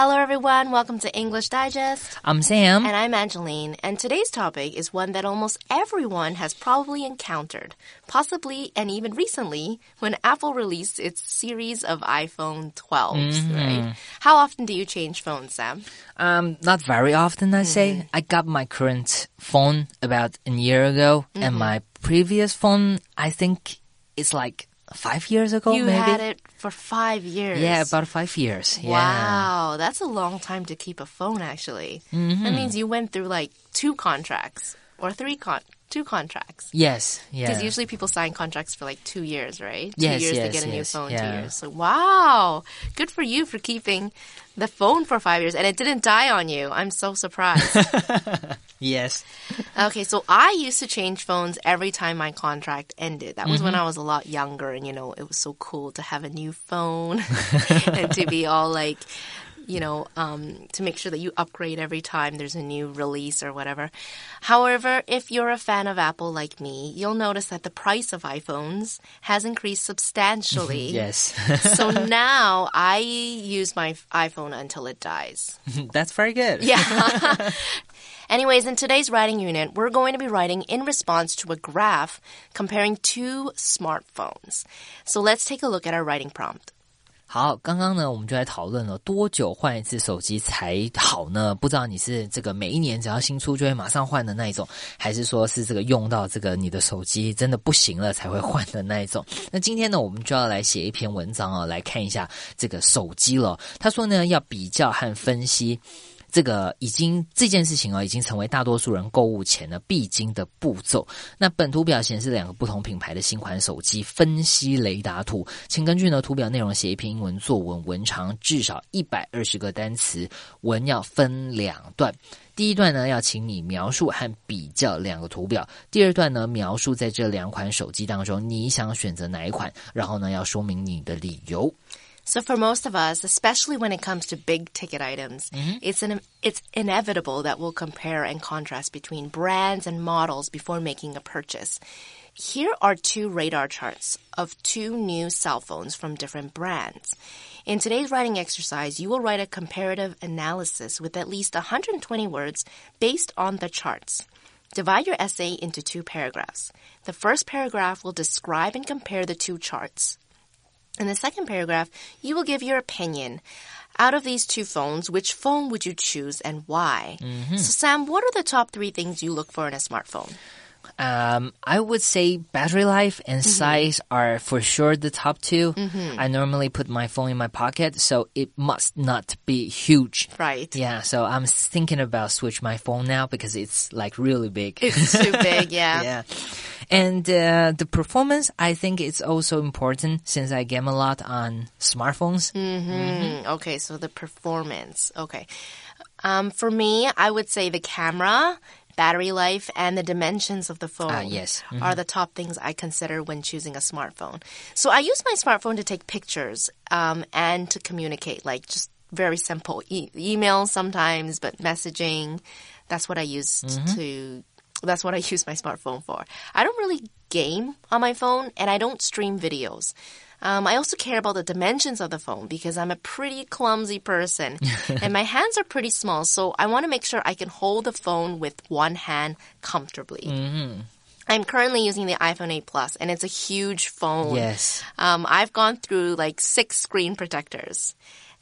Hello, everyone. Welcome to English Digest. I'm Sam. And I'm Angeline. And today's topic is one that almost everyone has probably encountered, possibly and even recently, when Apple released its series of iPhone 12s, Mm-hmm. right? How often do you change phones, Sam? Um, not very often, I say. Mm-hmm. I got my current phone about a year ago, Mm-hmm. and my previous phone, I think, is like five years ago, you maybe. had it for five years. Yeah, about five years. Yeah. Wow, that's a long time to keep a phone, actually. Mm-hmm. That means you went through like two contracts or three con two contracts. Yes. Yeah. Because usually people sign contracts for like two years, right? Yes, two years to get a new yes, phone, two years. So wow, good for you for keeping the phone for five years, and it didn't die on you. I'm so surprised. Yes. okay, so I used to change phones every time my contract ended. That was Mm-hmm. when I was a lot younger, and you know it was so cool to have a new phone and to be all like. You know, um, to make sure that you upgrade every time there's a new release or whatever. However, if you're a fan of Apple like me, you'll notice that the price of iPhones has increased substantially. Yes. so now I use my iPhone until it dies. That's very good. Yeah. Anyways, in today's writing unit, we're going to be writing in response to a graph comparing two smartphones. So let's take a look at our writing prompt. 好，刚刚呢，我们就来讨论了多久换一次手机才好呢？不知道你是这个每一年只要新出就会马上换的那一种，还是说是这个用到这个你的手机真的不行了才会换的那一种？那今天呢，我们就要来写一篇文章哦，来看一下这个手机了。他说呢，要比较和分析。这个已经这件事情哦，已经成为大多数人购物前呢必经的步骤。那本图表显示两个不同品牌的新款手机分析雷达图，请根据呢图表内容写一篇英文作文，文长至少一百二十个单词，文要分两段。第一段呢，要请你描述和比较两个图表；第二段呢，描述在这两款手机当中你想选择哪一款，然后呢，要说明你的理由。So for most of us, especially when it comes to big ticket items, mm-hmm. it's an it's inevitable that we'll compare and contrast between brands and models before making a purchase. Here are two radar charts of two new cell phones from different brands. In today's writing exercise, you will write a comparative analysis with at least 120 words based on the charts. Divide your essay into two paragraphs. The first paragraph will describe and compare the two charts. In the second paragraph, you will give your opinion. Out of these two phones, which phone would you choose and why? Mm-hmm. So, Sam, what are the top three things you look for in a smartphone? Um, I would say battery life and mm-hmm. size are for sure the top 2 mm-hmm. I normally put my phone in my pocket, so it must not be huge. Right. Yeah, so I'm thinking about switch my phone now because it's like really big. It's too big, yeah. yeah. And uh, the performance, I think it's also important since I game a lot on smartphones. Mm, Okay, so the performance. Okay. Um, for me, I would say the camera, battery life, and the dimensions of the phone Ah, yes. are the top things I consider when choosing a smartphone. So I use my smartphone to take pictures um, and to communicate, like just very simple e- email sometimes, but messaging. That's what I use to. That's what I use my smartphone for. I don't really game on my phone, and I don't stream videos. Um, I also care about the dimensions of the phone because I'm a pretty clumsy person and my hands are pretty small. So I want to make sure I can hold the phone with one hand comfortably. I'm currently using the iPhone 8 Plus and it's a huge phone. Yes. Um, I've gone through like six screen protectors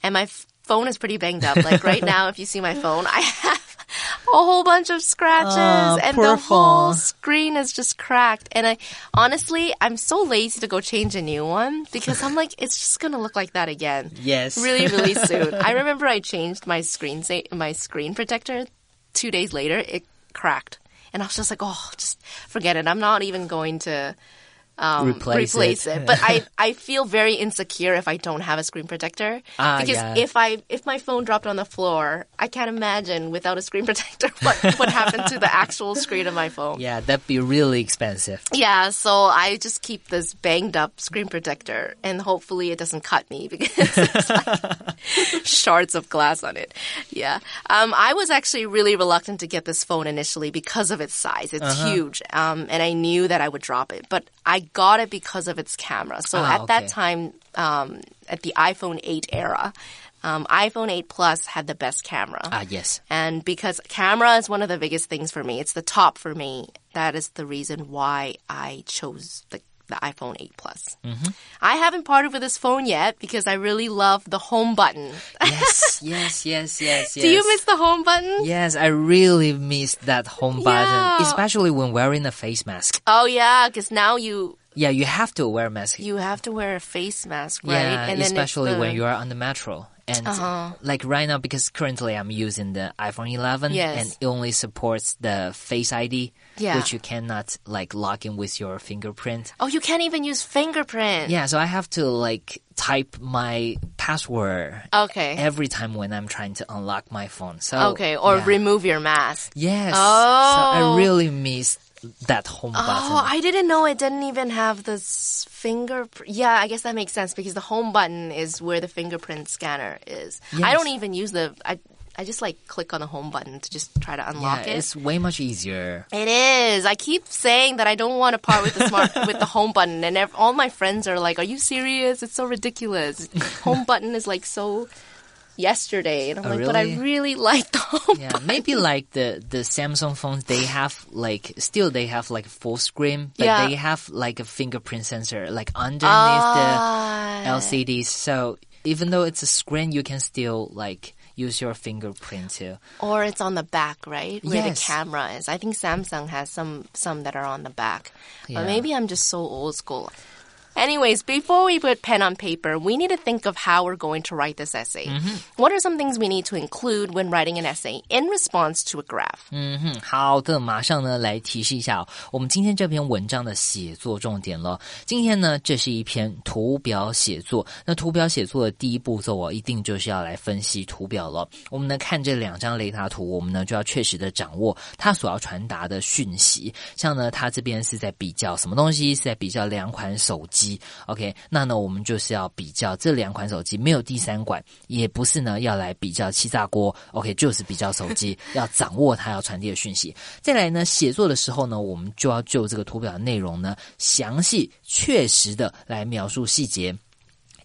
and my phone is pretty banged up. Like right now, if you see my phone, I have a whole bunch of scratches Oh, and the whole screen is just cracked. And I honestly, I'm so lazy to go change a new one because I'm like, it's just gonna look like that again. Yes. Really, really soon. I remember I changed my screen my screen protector. Two days later, it cracked, and I was just like, oh, just forget it. I'm not even going to. Um, Replace it. but I, I feel very insecure if I don't have a screen protector Ah, because yeah. if I if my phone dropped on the floor, I can't imagine without a screen protector what would happen to the actual screen of my phone. Yeah, that'd be really expensive. Yeah, so I just keep this banged up screen protector and hopefully it doesn't cut me because it's like shards of glass on it. Yeah. Um, I was actually really reluctant to get this phone initially because of its size. It's huge. Um, and I knew that I would drop it, but I got it because of its camera. So Ah, at that time, um, at the iPhone 8 era, um, iPhone 8 Plus had the best camera. Ah, yes. And because camera is one of the biggest things for me, it's the top for me. That is the reason why I chose the the iPhone 8 Plus. Mm-hmm. I haven't parted with this phone yet because I really love the home button. Yes, yes, yes, yes, yes. Do you miss the home button? Yes, I really miss that home button, Yeah. especially when wearing a face mask. Oh yeah, because now you Yeah, you have to wear a mask. you have to wear a face mask, right? Yeah, and especially when you are on the metro. And Uh-huh. like right now, because currently I'm using the iPhone 11 Yes. and it only supports the Face ID, Yeah. which you cannot like log in with your fingerprint. Oh, you can't even use fingerprint. Yeah, so I have to like type my password Okay. every time when I'm trying to unlock my phone. So Okay, or yeah. remove your mask. yes. Oh. So Oh. I really miss that home button. Oh, I didn't know it didn't even have this fingerprint. Yeah, I guess that makes sense because the home button is where the fingerprint scanner is. I don't even use the. I I just like click on the home button to just try to yeah, unlock it. it's way much easier. It is. I keep saying that I don't want to part with the smart with the home button, and ev- all my friends are like, "Are you serious? It's so ridiculous. home button is like so." Yesterday, and I'm Oh, like, but I really? really like the home Yeah, button. maybe like the the Samsung phones, they have like still they have like full screen, but Yeah. they have like a fingerprint sensor like underneath Ah. the LCDs. So even though it's a screen, you can still like use your fingerprint too. Or it's on the back, right? Where the camera is. I think Samsung has some some that are on the back. Yeah. But maybe I'm just so old school. Anyways, before we put pen on paper, we need to think of how we're going to write this essay. Mm-hmm. What are some things we need to include when writing an essay in response to a graph? 嗯哼，好的，马上呢来提示一下、哦、我们今天这篇文章的写作重点了。今天呢，这是一篇图表写作。那图表写作的第一步骤哦，一定就是要来分析图表了。我们呢看这两张雷达图，我们呢就要确实的掌握它所要传达的讯息。像呢，它这边是在比较什么东西？是在比较两款手机。 OK，那呢，我们就是要比较这两款手机，没有第三款，也不是呢要来比较气炸锅。OK，就是比较手机，要掌握它要传递的讯息。再来呢，写作的时候呢，我们就要就这个图表的内容呢，详细确实的来描述细节。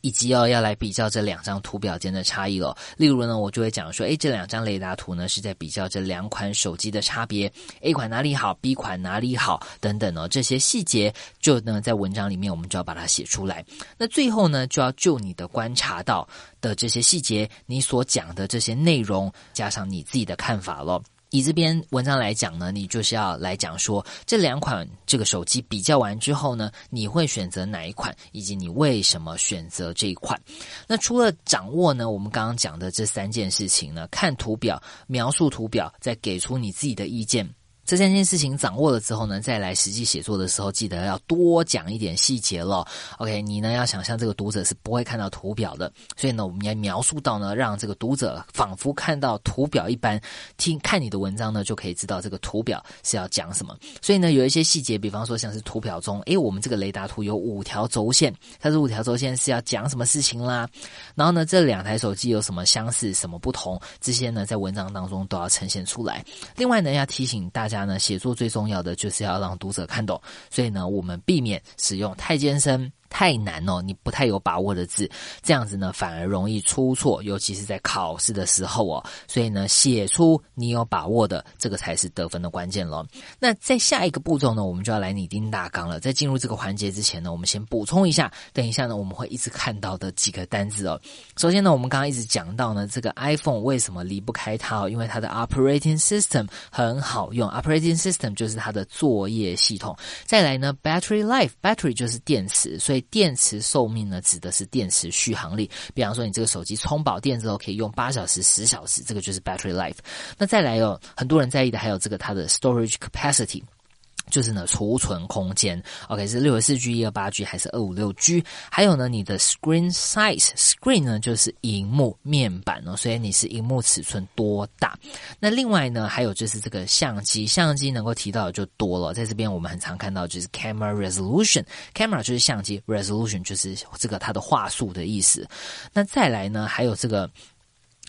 以及哦，要来比较这两张图表间的差异了。例如呢，我就会讲说，诶，这两张雷达图呢是在比较这两款手机的差别，A 款哪里好，B 款哪里好等等哦，这些细节就呢在文章里面我们就要把它写出来。那最后呢，就要就你的观察到的这些细节，你所讲的这些内容，加上你自己的看法咯。以这篇文章来讲呢，你就是要来讲说这两款这个手机比较完之后呢，你会选择哪一款，以及你为什么选择这一款。那除了掌握呢，我们刚刚讲的这三件事情呢，看图表、描述图表，再给出你自己的意见。这三件事情掌握了之后呢，再来实际写作的时候，记得要多讲一点细节了。OK，你呢要想象这个读者是不会看到图表的，所以呢，我们要描述到呢，让这个读者仿佛看到图表一般，听看你的文章呢，就可以知道这个图表是要讲什么。所以呢，有一些细节，比方说像是图表中，诶，我们这个雷达图有五条轴线，它这五条轴线是要讲什么事情啦？然后呢，这两台手机有什么相似、什么不同？这些呢，在文章当中都要呈现出来。另外呢，要提醒大家家呢，写作最重要的就是要让读者看懂，所以呢，我们避免使用太艰深。太难哦，你不太有把握的字，这样子呢反而容易出错，尤其是在考试的时候哦。所以呢，写出你有把握的，这个才是得分的关键咯。那在下一个步骤呢，我们就要来拟定大纲了。在进入这个环节之前呢，我们先补充一下，等一下呢我们会一直看到的几个单字哦。首先呢，我们刚刚一直讲到呢，这个 iPhone 为什么离不开它哦？因为它的 operating system 很好用，operating system 就是它的作业系统。再来呢，battery life，battery 就是电池，所以电池寿命呢，指的是电池续航力。比方说，你这个手机充饱电之后可以用八小时、十小时，这个就是 battery life。那再来哦，很多人在意的还有这个它的 storage capacity。就是呢，储存空间，OK 是六十四 G、一二八 G 还是二五六 G？还有呢，你的 screen size，screen 呢就是荧幕面板哦，所以你是荧幕尺寸多大？那另外呢，还有就是这个相机，相机能够提到的就多了，在这边我们很常看到就是 camera resolution，camera 就是相机，resolution 就是这个它的话术的意思。那再来呢，还有这个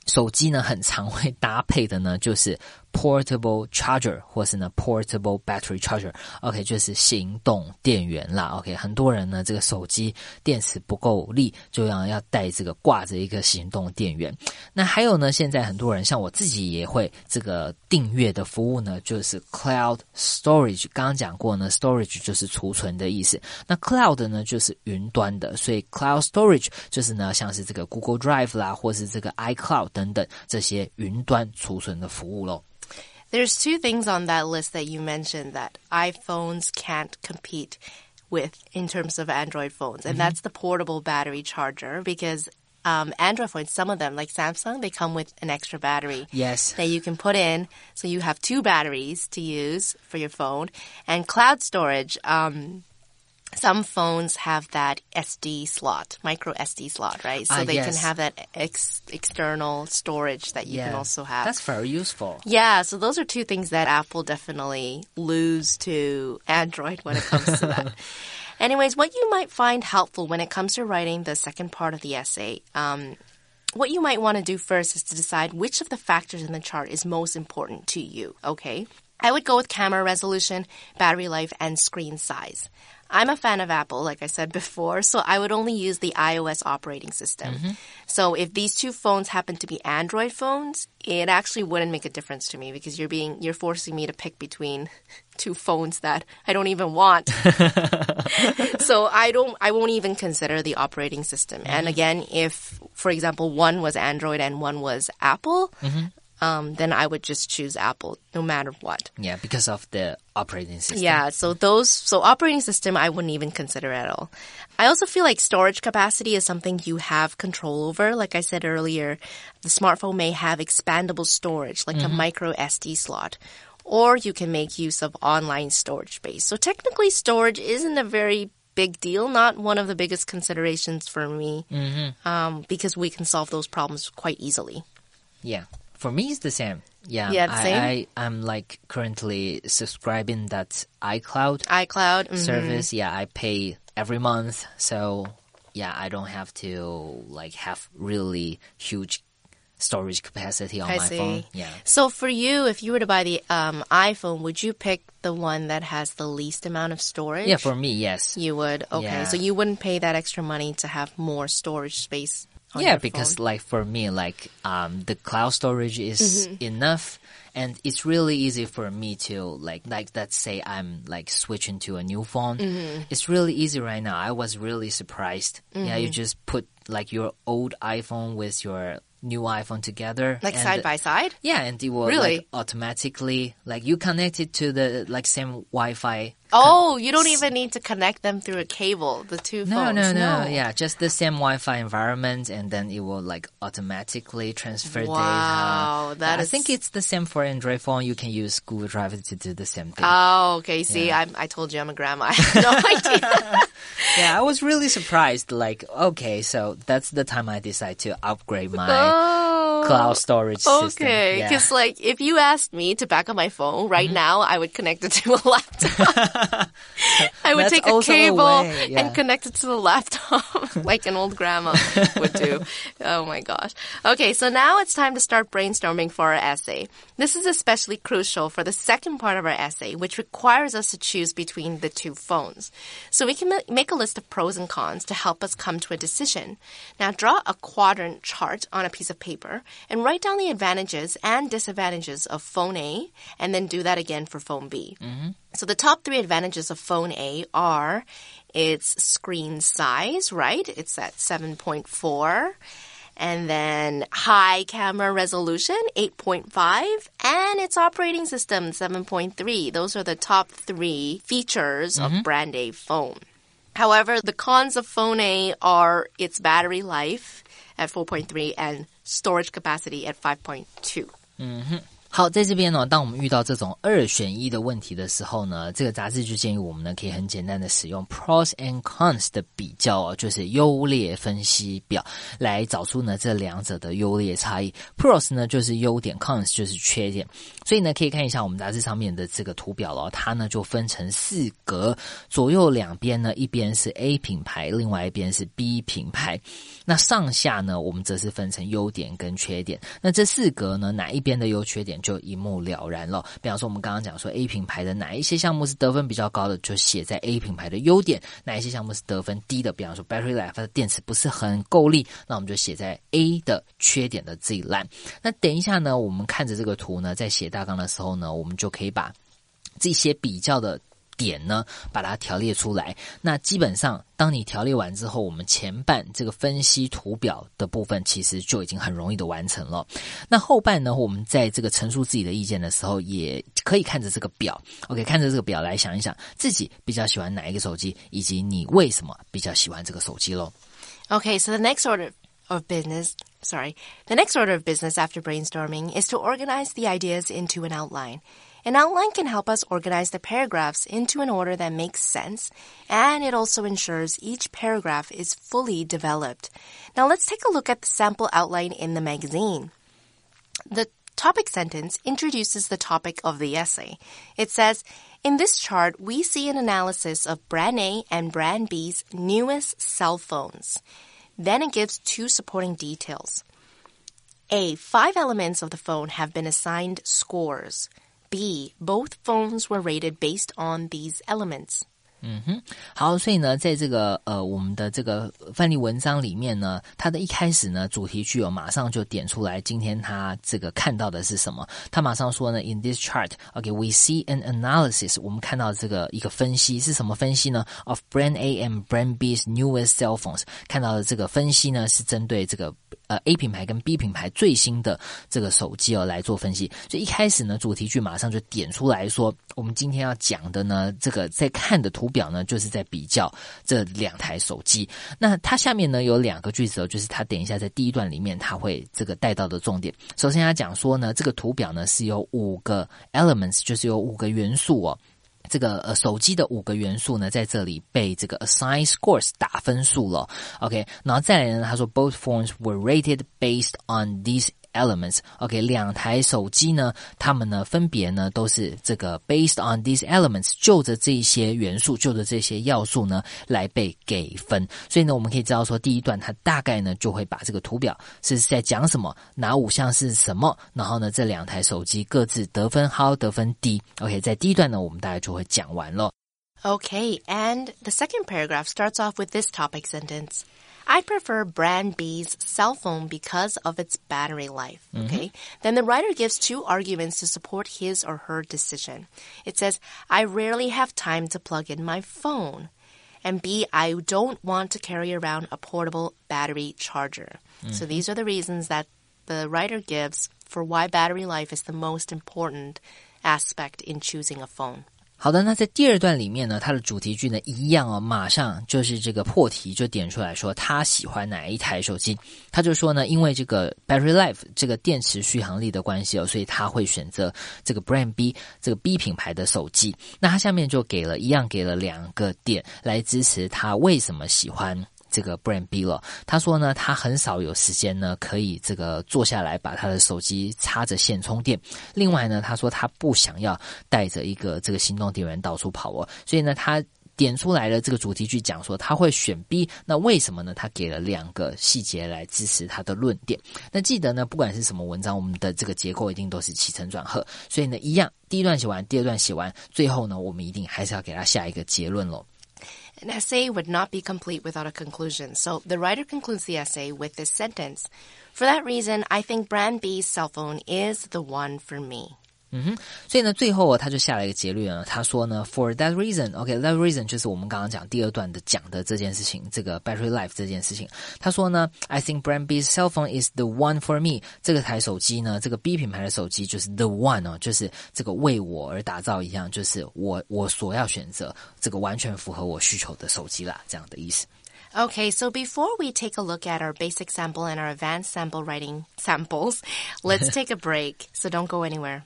手机呢，很常会搭配的呢就是 portable charger 或是呢 portable battery charger。OK，就是行动电源啦。OK，很多人呢这个手机电池不够力，就要要带这个挂着一个行动电源。那还有呢，现在很多人像我自己也会这个订阅的服务呢，就是 cloud storage。刚刚讲过呢，storage 就是储存的意思。那 cloud 呢就是云端的，所以 cloud storage 就是呢像是这个 Google Drive 啦，或是这个 iCloud 等等这些云端储存的服务喽。There's two things on that list that you mentioned that iPhones can't compete with in terms of Android phones, and mm -hmm. that's the portable battery charger because um, Android phones, some of them, like Samsung, they come with an extra battery. Yes. That you can put in. So you have two batteries to use for your phone. And cloud storage, um, some phones have that SD slot, micro SD slot, right? So uh, they yes. can have that ex external storage that you yeah, can also have. That's very useful. Yeah, so those are two things that Apple definitely lose to Android when it comes to that. Anyways, what you might find helpful when it comes to writing the second part of the essay, um, what you might want to do first is to decide which of the factors in the chart is most important to you, okay? I would go with camera resolution, battery life, and screen size. I'm a fan of Apple, like I said before, so I would only use the iOS operating system. Mm -hmm. So if these two phones happen to be Android phones, it actually wouldn't make a difference to me because you're being you're forcing me to pick between two phones that I don't even want. so I don't I won't even consider the operating system. Mm -hmm. And again, if for example one was Android and one was Apple, mm -hmm um, then I would just choose Apple no matter what. Yeah, because of the operating system. Yeah, so those, so operating system I wouldn't even consider at all. I also feel like storage capacity is something you have control over. Like I said earlier, the smartphone may have expandable storage, like mm -hmm. a mm-hmm. micro SD slot. Or you can make use of online storage space. So technically storage isn't a very big deal, not one of the biggest considerations for me, mm -hmm. um, because we can solve those problems quite easily. Yeah. For me, it's the same. Yeah, yeah, the same. I, I am like currently subscribing that iCloud iCloud mm -hmm. service. Yeah, I pay every month, so yeah, I don't have to like have really huge storage capacity on I my see. phone. Yeah. So for you, if you were to buy the um, iPhone, would you pick the one that has the least amount of storage? Yeah, for me, yes. You would. Okay, yeah. so you wouldn't pay that extra money to have more storage space yeah, because phone. like for me, like um, the cloud storage is mm -hmm. enough, and it's really easy for me to like like let's say I'm like switching to a new phone. Mm -hmm. It's really easy right now. I was really surprised. Mm -hmm. Yeah, you mm-hmm. just put like your old iPhone with your new iPhone together, like side by side. Yeah, and it will really like, automatically like you connect it to the like same Wi-Fi. Oh, you don't even need to connect them through a cable. The two no, phones. No, no, no. Yeah, just the same Wi-Fi environment, and then it will like automatically transfer wow, data. Wow, that I is... think it's the same for Android phone. You can use Google Drive to do the same thing. Oh, okay. See, yeah. I, I told you I'm a grandma. I have no idea. yeah, I was really surprised. Like, okay, so that's the time I decided to upgrade my. Oh cloud storage system. Okay, because like if you asked me to back up my phone right mm -hmm. now, I would connect it to a laptop. I would take a cable a yeah. and connect it to the laptop like an old grandma would do. Oh my gosh. Okay, so now it's time to start brainstorming for our essay. This is especially crucial for the second part of our essay, which requires us to choose between the two phones. So we can make a list of pros and cons to help us come to a decision. Now draw a quadrant chart on a piece of paper and write down the advantages and disadvantages of phone A, and then do that again for phone B. Mm -hmm. So the top three advantages of phone A are its screen size, right? It's at 7.4 and then high camera resolution 8.5 and its operating system 7.3 those are the top three features mm -hmm. of mm-hmm. brand a phone however the cons of phone a are its battery life at 4.3 and storage capacity at 5.2. Mm -hmm. 好，在这边呢，当我们遇到这种二选一的问题的时候呢，这个杂志就建议我们呢，可以很简单的使用 pros and cons 的比较哦，就是优劣分析表，来找出呢这两者的优劣差异。pros 呢就是优点，cons 就是缺点。所以呢，可以看一下我们杂志上面的这个图表了，它呢就分成四格，左右两边呢，一边是 A 品牌，另外一边是 B 品牌。那上下呢，我们则是分成优点跟缺点。那这四格呢，哪一边的优缺点？就一目了然了。比方说，我们刚刚讲说 A 品牌的哪一些项目是得分比较高的，就写在 A 品牌的优点；哪一些项目是得分低的，比方说 battery life 的电池不是很够力，那我们就写在 A 的缺点的这一栏。那等一下呢，我们看着这个图呢，在写大纲的时候呢，我们就可以把这些比较的。点呢，把它条列出来。那基本上，当你条列完之后，我们前半这个分析图表的部分，其实就已经很容易的完成了。那后半呢，我们在这个陈述自己的意见的时候，也可以看着这个表，OK，看着这个表来想一想，自己比较喜欢哪一个手机，以及你为什么比较喜欢这个手机喽。OK，so the next order of business, sorry, the next order of business after brainstorming is to organize the ideas into an outline. An outline can help us organize the paragraphs into an order that makes sense, and it also ensures each paragraph is fully developed. Now let's take a look at the sample outline in the magazine. The topic sentence introduces the topic of the essay. It says, in this chart, we see an analysis of brand A and brand B's newest cell phones. Then it gives two supporting details. A. Five elements of the phone have been assigned scores. B. Both phones were rated based on these elements. 嗯哼，好，所以呢，在这个呃我们的这个范例文章里面呢，它的一开始呢，主题句哦，马上就点出来，今天他这个看到的是什么？他马上说呢，In this chart，OK，we see an analysis，我们看到这个一个分析是什么分析呢？Of brand A and brand B's newest cell phones，看到的这个分析呢，是针对这个呃 A 品牌跟 B 品牌最新的这个手机哦来做分析。所以一开始呢，主题句马上就点出来说，我们今天要讲的呢，这个在看的图。表呢，就是在比较这两台手机。那它下面呢有两个句子，就是它等一下在第一段里面，它会这个带到的重点。首先，他讲说呢，这个图表呢是有五个 elements，就是有五个元素哦。这个呃手机的五个元素呢，在这里被这个 assign scores 打分数了。OK，然后再来呢，他说 both phones were rated based on these。Elements，OK，两台手机呢，它们呢分别呢都是这个 based on these elements，就着这些元素，就着这些要素呢来被给分。所以呢，我们可以知道说，第一段它大概呢就会把这个图表是在讲什么，哪五项是什么，然后呢这两台手机各自得分高得分低。OK，在第一段呢，我们大概就会讲完了。Okay, and the second paragraph starts off with this topic sentence. I prefer brand B's cell phone because of its battery life. Mm-hmm. Okay. Then the writer gives two arguments to support his or her decision. It says, I rarely have time to plug in my phone. And B, I don't want to carry around a portable battery charger. Mm-hmm. So these are the reasons that the writer gives for why battery life is the most important aspect in choosing a phone. 好的，那在第二段里面呢，它的主题句呢一样哦，马上就是这个破题就点出来说他喜欢哪一台手机，他就说呢，因为这个 battery life 这个电池续航力的关系哦，所以他会选择这个 brand B 这个 B 品牌的手机。那他下面就给了一样给了两个点来支持他为什么喜欢。这个 Brand B 了，他说呢，他很少有时间呢，可以这个坐下来把他的手机插着线充电。另外呢，他说他不想要带着一个这个行动电源到处跑哦，所以呢，他点出来了这个主题句讲说他会选 B，那为什么呢？他给了两个细节来支持他的论点。那记得呢，不管是什么文章，我们的这个结构一定都是起承转合，所以呢，一样，第一段写完，第二段写完，最后呢，我们一定还是要给他下一个结论喽。An essay would not be complete without a conclusion, so the writer concludes the essay with this sentence. For that reason, I think Brand B's cell phone is the one for me. 嗯哼，所以呢，最后他就下了一个结论啊，他说呢，for that reason，OK，that reason 就是我们刚刚讲第二段的讲的这件事情，这个 battery life 这件事情。他说呢，I think Brand B's cell phone is the one for me。这个台手机呢，这个 B 品牌的手机就是 the one 哦，就是这个为我而打造一样，就是我我所要选择这个完全符合我需求的手机啦，这样的意思。Okay, so before we take a look at our basic sample and our advanced sample writing samples, let's take a break. So don't go anywhere.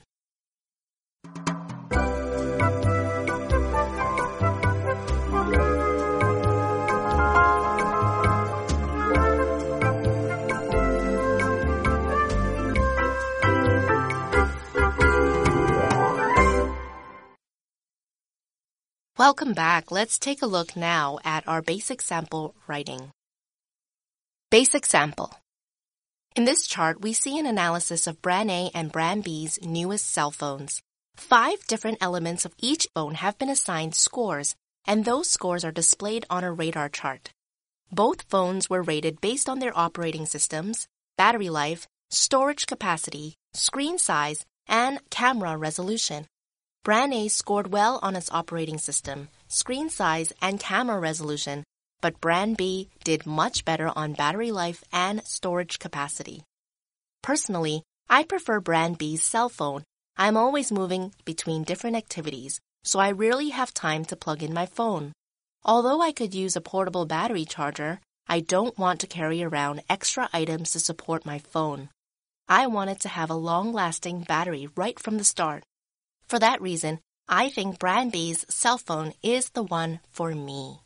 Welcome back. Let's take a look now at our basic sample writing. Basic sample. In this chart, we see an analysis of brand A and brand B's newest cell phones. Five different elements of each phone have been assigned scores, and those scores are displayed on a radar chart. Both phones were rated based on their operating systems, battery life, storage capacity, screen size, and camera resolution. Brand A scored well on its operating system, screen size, and camera resolution, but Brand B did much better on battery life and storage capacity. Personally, I prefer Brand B's cell phone. I'm always moving between different activities, so I rarely have time to plug in my phone. Although I could use a portable battery charger, I don't want to carry around extra items to support my phone. I wanted to have a long lasting battery right from the start. For that reason, I think Brand B's cell phone is the one for me.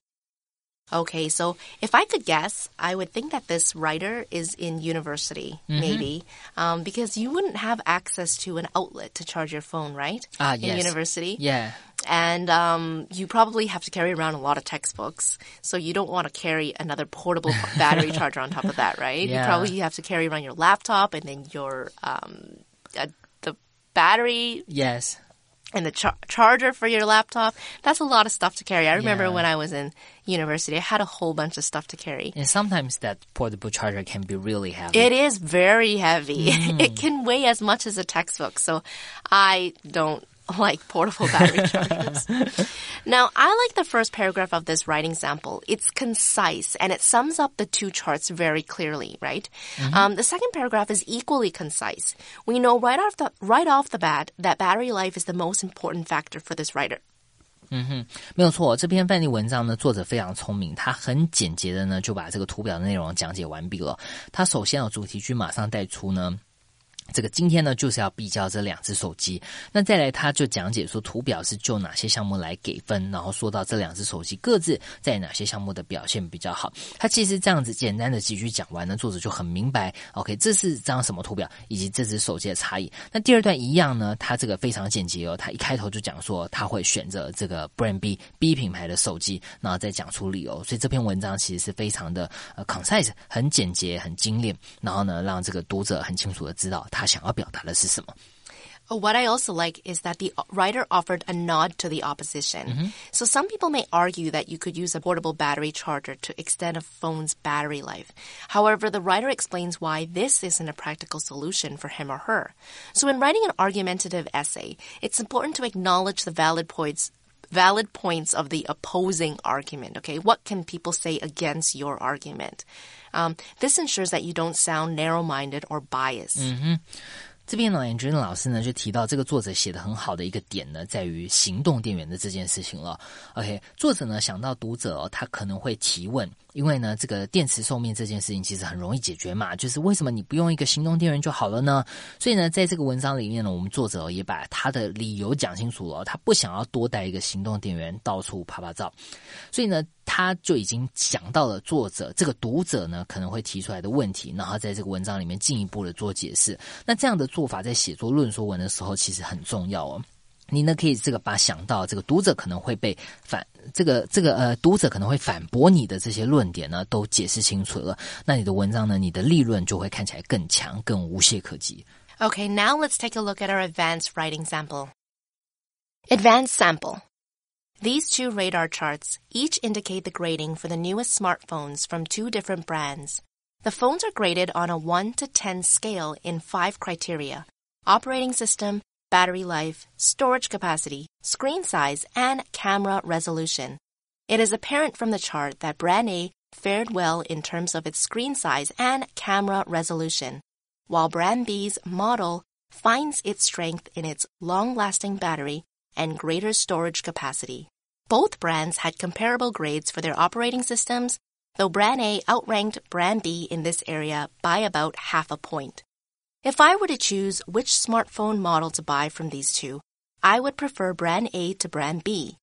Okay, so if I could guess, I would think that this writer is in university, mm -hmm. maybe, um, because you wouldn't have access to an outlet to charge your phone, right? Ah, in yes. university. Yeah. And um, you probably have to carry around a lot of textbooks, so you don't want to carry another portable battery charger on top of that, right? Yeah. You probably have to carry around your laptop and then your um, uh, the battery. Yes and the char charger for your laptop. That's a lot of stuff to carry. I remember yeah. when I was in university, I had a whole bunch of stuff to carry. And sometimes that portable charger can be really heavy. It is very heavy. Mm. It can weigh as much as a textbook. So I don't like portable battery chargers. now, I like the first paragraph of this writing sample. It's concise and it sums up the two charts very clearly, right? Mm -hmm. um, the second paragraph is equally concise. We know right off the right off the bat that battery life is the most important factor for this writer. 嗯哼，没有错。这篇范例文章呢，作者非常聪明，他很简洁的呢就把这个图表的内容讲解完毕了。他首先有主题句马上带出呢。 这个今天呢，就是要比较这两只手机。那再来，他就讲解说图表是就哪些项目来给分，然后说到这两只手机各自在哪些项目的表现比较好。他其实这样子简单的几句讲完呢，作者就很明白，OK，这是张什么图表，以及这只手机的差异。那第二段一样呢，他这个非常简洁哦，他一开头就讲说他会选择这个 Brand B B 品牌的手机，然后再讲出理由。所以这篇文章其实是非常的呃 concise，很简洁，很精炼，然后呢，让这个读者很清楚的知道。他 想要表达的是什么。What I also like is that the writer offered a nod to the opposition. Mm -hmm. So some people may argue that you could use a portable battery charger to extend a phone's battery life. However, the writer explains why this isn't a practical solution for him or her. So in writing an argumentative essay, it's important to acknowledge the valid points valid points of the opposing argument. Okay, what can people say against your argument? Um, this ensures that you don't sound narrow-minded or biased. Mm -hmm. 这边呢，严老师呢就提到这个作者写的很好的一个点呢，在于行动电源的这件事情了。OK，作者呢想到读者哦，他可能会提问。 因为呢，这个电池寿命这件事情其实很容易解决嘛，就是为什么你不用一个行动电源就好了呢？所以呢，在这个文章里面呢，我们作者也把他的理由讲清楚了，他不想要多带一个行动电源到处拍拍照，所以呢，他就已经想到了作者这个读者呢可能会提出来的问题，然后在这个文章里面进一步的做解释。那这样的做法在写作论说文的时候其实很重要哦。你呢可以这个把想到这个读者可能会被反这个这个呃读者可能会反驳你的这些论点呢都解释清楚了，那你的文章呢你的立论就会看起来更强更无懈可击。Okay, now let's take a look at our advanced writing sample. Advanced sample. These two radar charts each indicate the grading for the newest smartphones from two different brands. The phones are graded on a 1 to 10 scale in five criteria operating system, battery life, storage capacity, screen size, and camera resolution. It is apparent from the chart that brand A fared well in terms of its screen size and camera resolution, while brand B's model finds its strength in its long-lasting battery and greater storage capacity. Both brands had comparable grades for their operating systems, though brand A outranked brand B in this area by about half a point. If I were to choose which smartphone model to buy from these two, I would prefer brand A to brand B.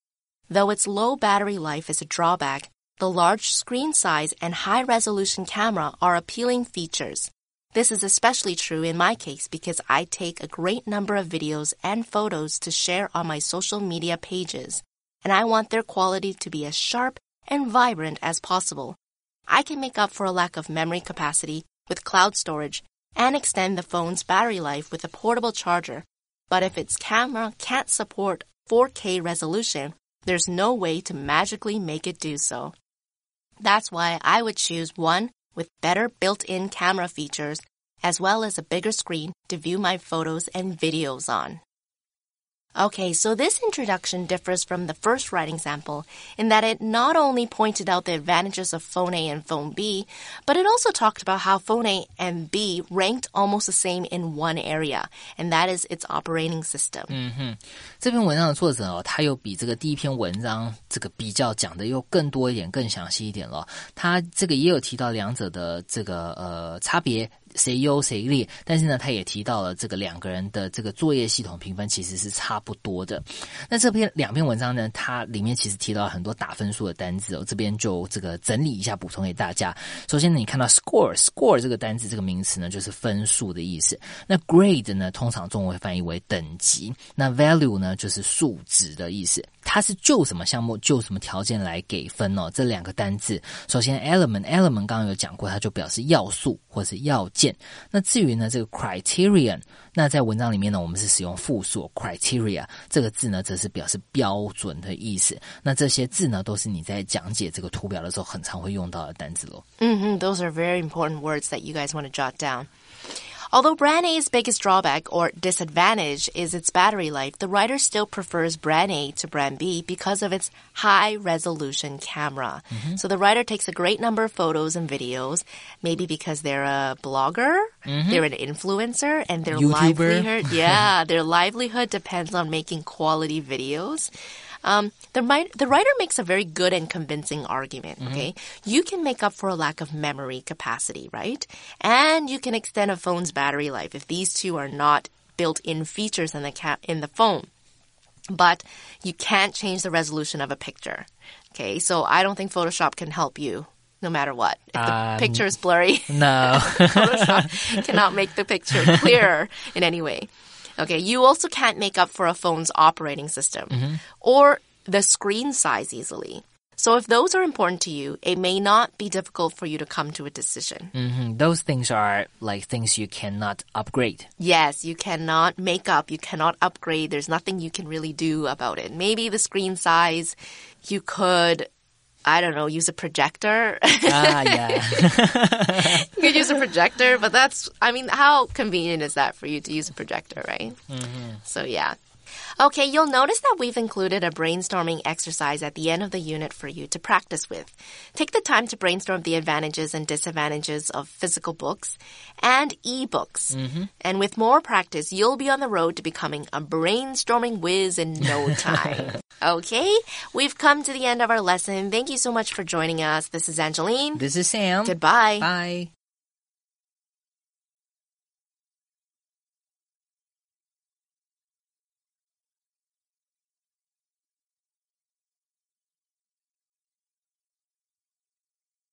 Though its low battery life is a drawback, the large screen size and high resolution camera are appealing features. This is especially true in my case because I take a great number of videos and photos to share on my social media pages, and I want their quality to be as sharp and vibrant as possible. I can make up for a lack of memory capacity with cloud storage and extend the phone's battery life with a portable charger. But if its camera can't support 4K resolution, there's no way to magically make it do so. That's why I would choose one with better built-in camera features as well as a bigger screen to view my photos and videos on. Okay, so this introduction differs from the first writing sample in that it not only pointed out the advantages of phone A and phone B, but it also talked about how phone A and B ranked almost the same in one area, and that is its operating system. 嗯哼，这篇文章的作者哦，他又比这个第一篇文章这个比较讲的又更多一点、更详细一点了。他这个也有提到两者的这个呃差别。 谁优谁劣，但是呢，他也提到了这个两个人的这个作业系统评分其实是差不多的。那这篇两篇文章呢，它里面其实提到很多打分数的单字哦，这边就这个整理一下补充给大家。首先呢，你看到 score，score 这个单字这个名词呢，就是分数的意思。那 grade 呢，通常中文翻译为等级。那 value 呢，就是数值的意思。它是就什么项目就什么条件来给分哦。这两个单字，首先 element，element 刚刚有讲过，它就表示要素或是要件。那至于呢这个 criterion，那在文章里面呢，我们是使用复数 criteria 这个字呢，则是表示标准的意思。那这些字呢，都是你在讲解这个图表的时候很常会用到的单字喽。嗯嗯，those are very important words that you guys want to jot down. Although Brand A's biggest drawback or disadvantage is its battery life, the writer still prefers Brand A to Brand B because of its high resolution camera. Mm-hmm. So the writer takes a great number of photos and videos, maybe because they're a blogger, mm-hmm. they're an influencer, and their YouTuber. livelihood, yeah, their livelihood depends on making quality videos. Um, the, the writer makes a very good and convincing argument. Mm-hmm. Okay, you can make up for a lack of memory capacity, right? And you can extend a phone's battery life if these two are not built-in features in the in the phone. But you can't change the resolution of a picture. Okay, so I don't think Photoshop can help you no matter what. If the um, picture is blurry, no, Photoshop cannot make the picture clearer in any way. Okay, you also can't make up for a phone's operating system mm-hmm. or the screen size easily. So if those are important to you, it may not be difficult for you to come to a decision. Mm-hmm. Those things are like things you cannot upgrade. Yes, you cannot make up, you cannot upgrade. There's nothing you can really do about it. Maybe the screen size, you could I don't know, use a projector. ah, yeah. you could use a projector, but that's, I mean, how convenient is that for you to use a projector, right? Mm-hmm. So, yeah, Okay, you'll notice that we've included a brainstorming exercise at the end of the unit for you to practice with. Take the time to brainstorm the advantages and disadvantages of physical books and e-books. Mm-hmm. And with more practice, you'll be on the road to becoming a brainstorming whiz in no time. okay, we've come to the end of our lesson. Thank you so much for joining us. This is Angeline. This is Sam. Goodbye. Bye.